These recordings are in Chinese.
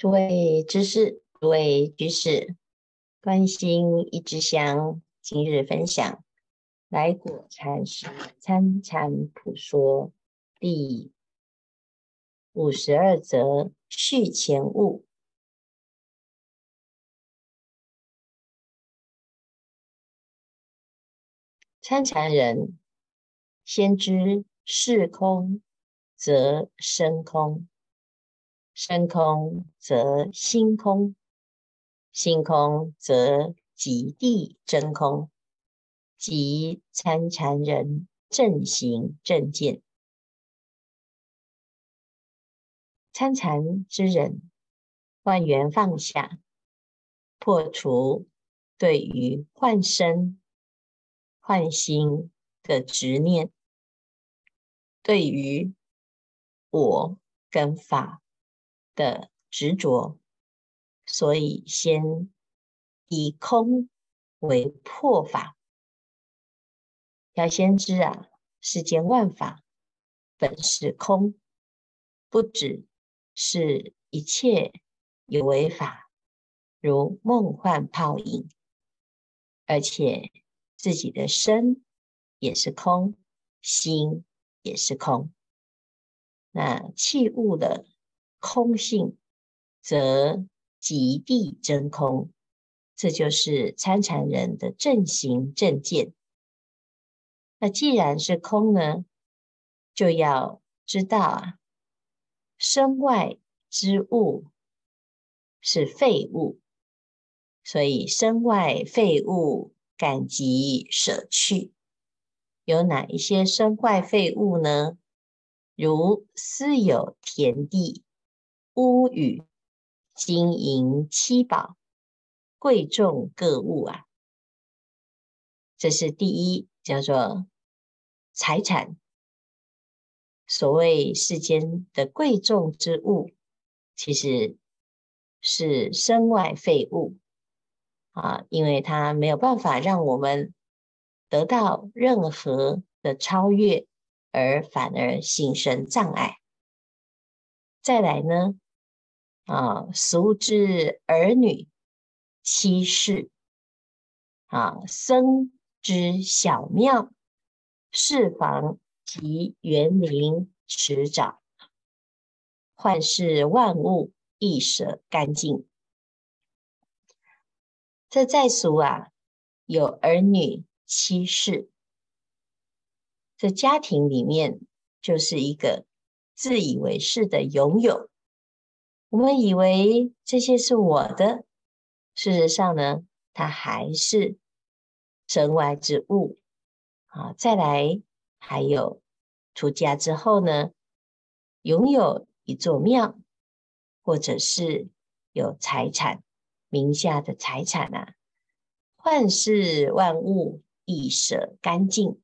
诸位知识，诸位居士，观心一枝香，今日分享来果禅师参禅普说第五十二则续前物。参禅人先知事空，则身空。身空则心空，心空则极地真空，即参禅人正行正见。参禅之人，万缘放下，破除对于幻身、幻心的执念，对于我跟法。的执着，所以先以空为破法。要先知啊，世间万法本是空，不只是一切有为法，如梦幻泡影，而且自己的身也是空，心也是空。那器物的。空性则极地真空，这就是参禅人的正行正见。那既然是空呢，就要知道啊，身外之物是废物，所以身外废物赶急舍去。有哪一些身外废物呢？如私有田地。屋宇、金银七宝、贵重各物啊，这是第一，叫做财产。所谓世间的贵重之物，其实是身外废物啊，因为它没有办法让我们得到任何的超越，而反而心生障碍。再来呢，啊，俗之儿女、妻室，啊，僧之小庙、室房及园林池沼，幻世万物一舍干净。这在俗啊，有儿女、妻室，这家庭里面就是一个。自以为是的拥有，我们以为这些是我的，事实上呢，它还是身外之物啊。再来，还有出家之后呢，拥有一座庙，或者是有财产，名下的财产啊，幻世万物亦舍干净，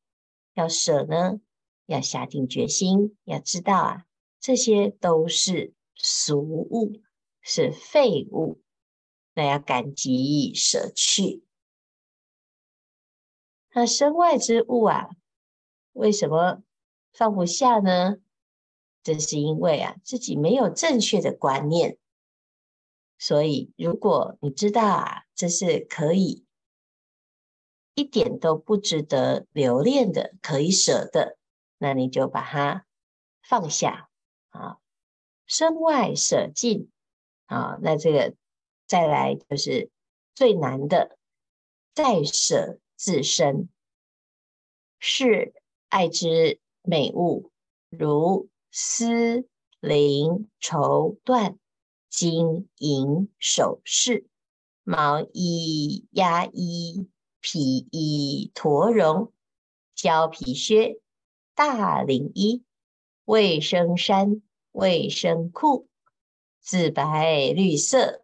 要舍呢，要下定决心，要知道啊。这些都是俗物，是废物，那要赶急舍去。那身外之物啊，为什么放不下呢？这是因为啊，自己没有正确的观念。所以，如果你知道啊，这是可以一点都不值得留恋的，可以舍的，那你就把它放下。啊，身外舍尽啊，那这个再来就是最难的，再舍自身。是爱之美物，如丝、绫、绸缎、金银首饰、毛衣、鸭衣、皮衣、驼绒、胶皮靴、大领衣、卫生衫。卫生裤，紫白绿色，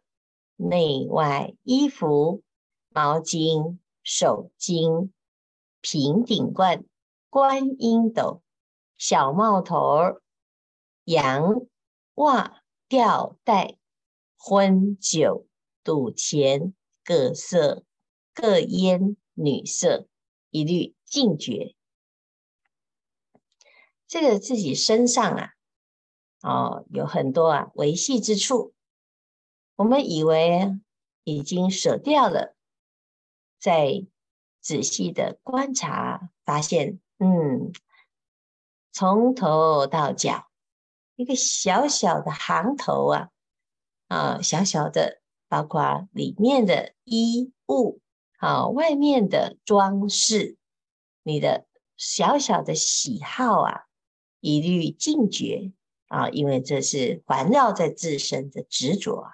内外衣服，毛巾、手巾、平顶冠、观音斗、小帽头儿、洋袜、吊带、婚酒、赌钱，各色各烟女色，一律禁绝。这个自己身上啊。哦，有很多啊维系之处，我们以为已经舍掉了，再仔细的观察，发现，嗯，从头到脚，一个小小的行头啊，啊，小小的，包括里面的衣物，啊，外面的装饰，你的小小的喜好啊，一律尽绝啊，因为这是环绕在自身的执着啊。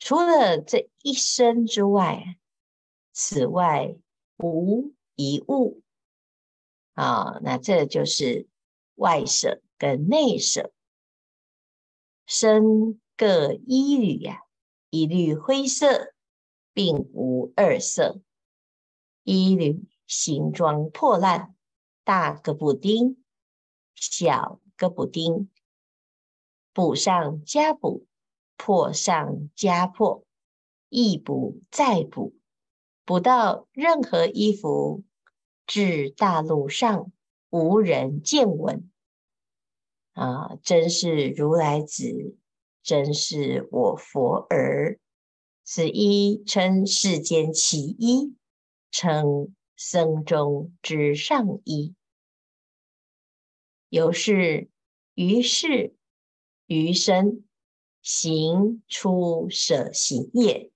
除了这一身之外，此外无一物啊。那这就是外舍跟内舍，身各一缕呀，一律灰色，并无二色。一缕形状破烂，大个补丁，小个补丁，补上加补。破上加破，一补再补，补到任何衣服，至大陆上无人见闻。啊，真是如来子，真是我佛儿。此衣称世间奇衣，称僧中之上衣。由是于是余身。行出舍行业，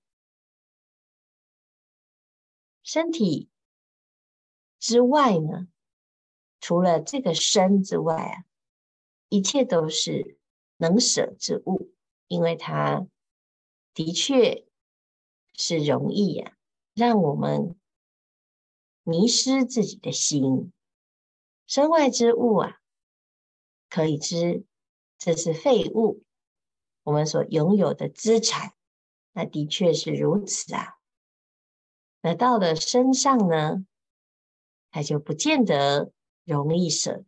身体之外呢，除了这个身之外啊，一切都是能舍之物，因为它的确是容易呀、啊，让我们迷失自己的心。身外之物啊，可以知这是废物。我们所拥有的资产，那的确是如此啊。那到了身上呢，它就不见得容易舍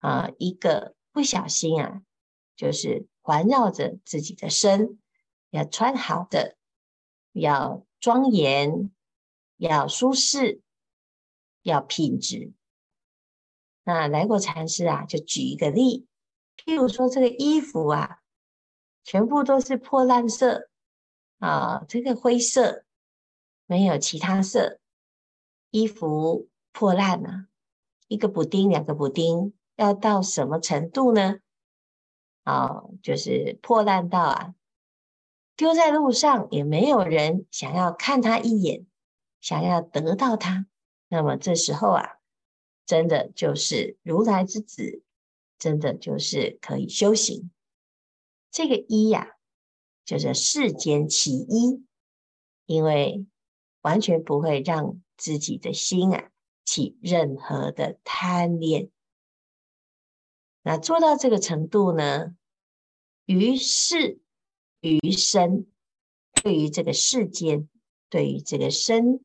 啊。一个不小心啊，就是环绕着自己的身，要穿好的，要庄严，要舒适，要品质。那来过禅师啊，就举一个例，譬如说这个衣服啊。全部都是破烂色啊，这个灰色没有其他色，衣服破烂了，一个补丁，两个补丁，要到什么程度呢？啊，就是破烂到啊，丢在路上也没有人想要看他一眼，想要得到它。那么这时候啊，真的就是如来之子，真的就是可以修行。这个一呀、就是世间其一，因为完全不会让自己的心啊起任何的贪恋。那做到这个程度呢，于是于身，对于这个世间，对于这个身，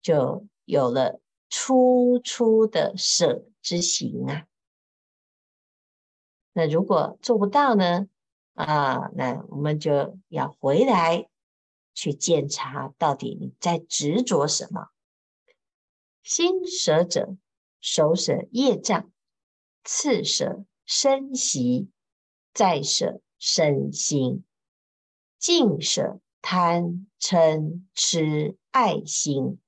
就有了初初的舍之行啊。那如果做不到呢？啊，那我们就要回来去检查，到底你在执着什么？心舍者，首舍业障，次舍身习，再舍身心，净舍贪嗔痴爱心，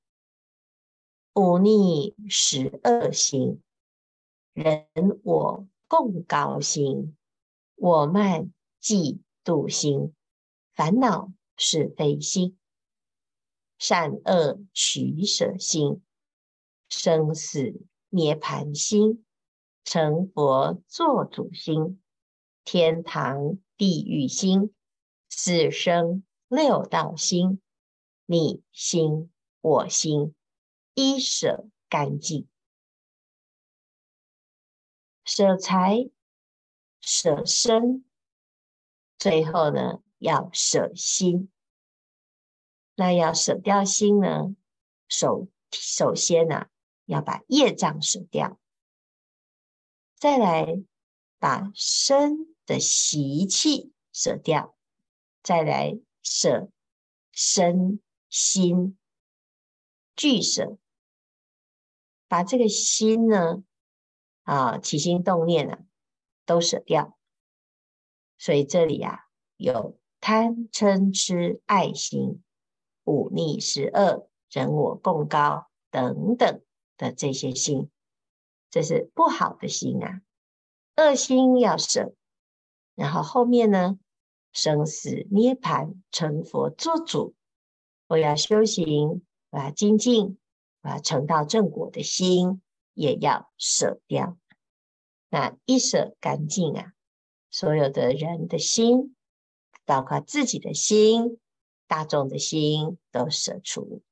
忤逆十恶行，人我。共高兴，我慢嫉妒心，烦恼是非心，善恶取舍心，生死涅槃心，成佛作主心，天堂地狱心，四生六道心，你心我心，一舍干净。舍财，舍身，最后呢，要舍心。那要舍掉心呢？首首先呢、要把业障舍掉，再来把身的习气舍掉，再来舍身心俱舍，把这个心呢。啊，起心动念啊，都舍掉。所以这里啊，有贪嗔痴爱心、忤逆十恶、人我共高等等的这些心，这是不好的心啊。恶心要舍，然后后面呢，生死涅槃成佛做主，我要修行，我要精进，我要成道正果的心也要舍掉。那一舍干净啊，所有的人的心，包括自己的心、大众的心，都舍除。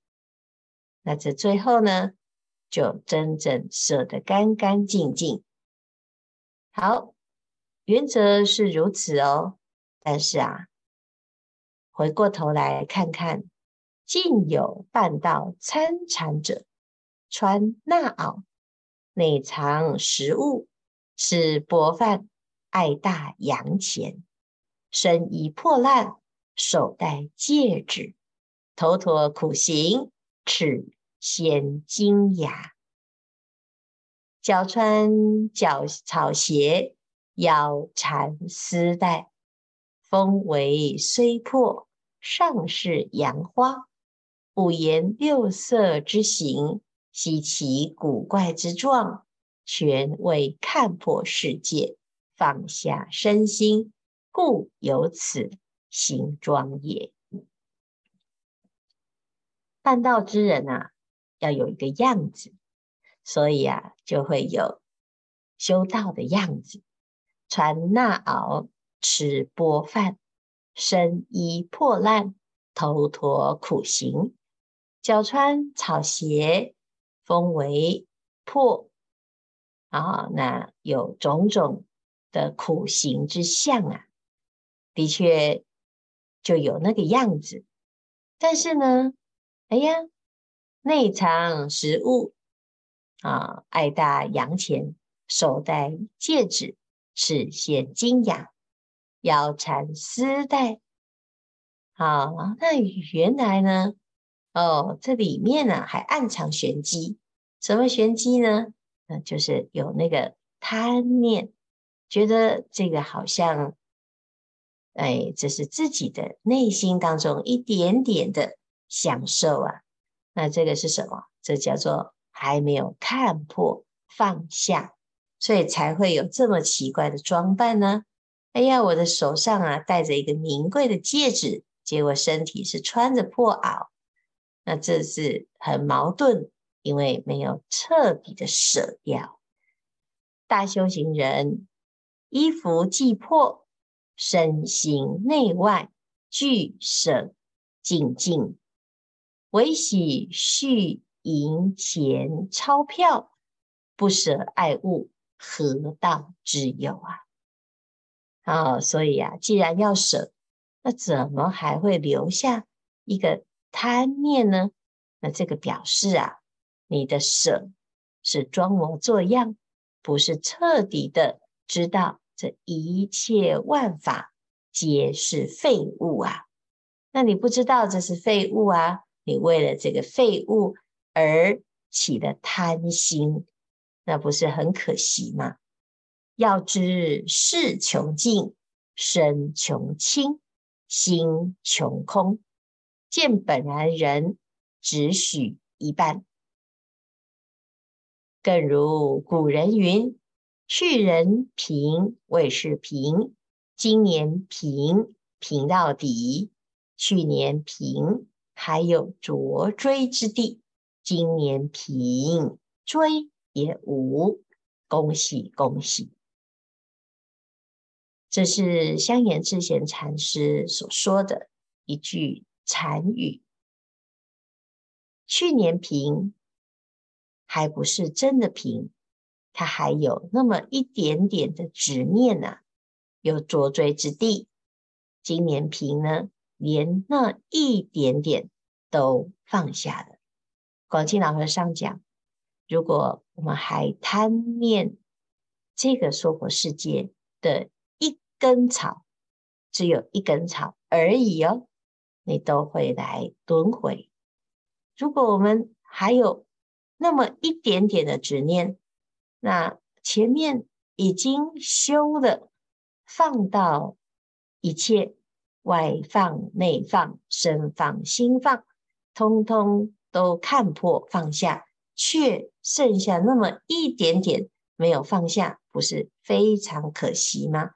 那这最后呢，就真正舍得干干净净。好，原则是如此哦。但是啊，回过头来看看，竟有半道参禅者，穿衲袄，内藏食物，吃薄饭，爱大洋钱，身衣破烂，手戴戒指，头陀苦行，齿显金牙。脚穿脚草鞋，腰缠丝带，风为虽破，上是杨花，五颜六色之形，稀奇古怪之状，全为看破世界，放下身心，故有此形状也。办道之人啊，要有一个样子。所以啊，就会有修道的样子，穿衲袄，吃钵饭，身衣破烂，头陀苦行，脚穿草鞋，峰围破啊，那有种种的苦行之相啊，的确就有那个样子。但是呢，哎呀，内藏食物。啊，爱大洋钱，手戴戒指，齿显金牙，腰缠丝带。好，那原来呢？哦，这里面呢还暗藏玄机。什么玄机呢？那就是有那个贪念，觉得这个好像，哎，这是自己的内心当中一点点的享受啊。那这个是什么？这叫做。还没有看破放下，所以才会有这么奇怪的装扮呢。哎呀，我的手上啊戴着一个名贵的戒指，结果身体是穿着破袄，那这是很矛盾，因为没有彻底的舍掉。大修行人衣服既破，身心内外俱舍净尽，唯喜续。银钱钞票，不舍爱物，何道之有啊？啊，所以啊，既然要舍，那怎么还会留下一个贪念呢？那这个表示啊，你的舍是装模作样，不是彻底的知道这一切万法皆是废物啊。那你不知道这是废物啊？你为了这个废物。而起的贪心，那不是很可惜吗？要知事穷尽，身穷轻，心穷空，见本然人，只许一半。更如古人云：“去年贫未是贫，今年贫贫到底。去年贫还有着追之地。”今年贫追也无，恭喜恭喜！这是香严智贤禅师所说的一句禅语。去年平还不是真的平，他还有那么一点点的执念呢、啊，有着罪之地。今年平呢，连那一点点都放下了。广钦老和尚讲：如果我们还贪念这个娑婆世界的一根草，只有一根草而已哦，你都会来轮回。如果我们还有那么一点点的执念，那前面已经修了，放到一切，外放、内放、身放、心放，通通都看破放下，却剩下那么一点点没有放下，不是非常可惜吗？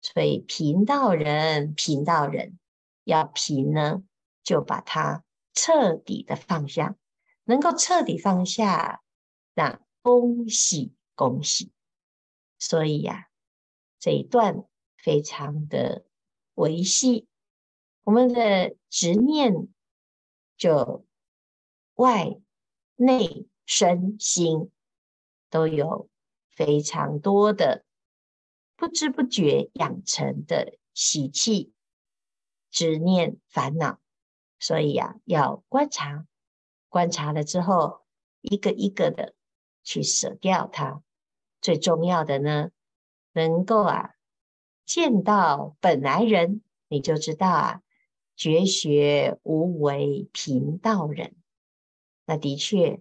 所以贫道人，贫道人要平呢，就把它彻底的放下，能够彻底放下，那恭喜恭喜。所以呀、这一段非常的维系，我们的执念就外、内、身、心都有非常多的。不知不觉养成的习气、执念、烦恼，所以呀、啊，要观察，观察了之后，一个一个的去舍掉它。最重要的呢，能够啊见到本来人，你就知道啊，绝学无为贫道人。那的确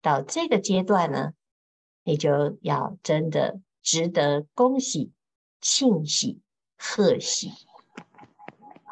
到这个阶段呢，你就要真的。值得恭喜、庆喜、贺喜。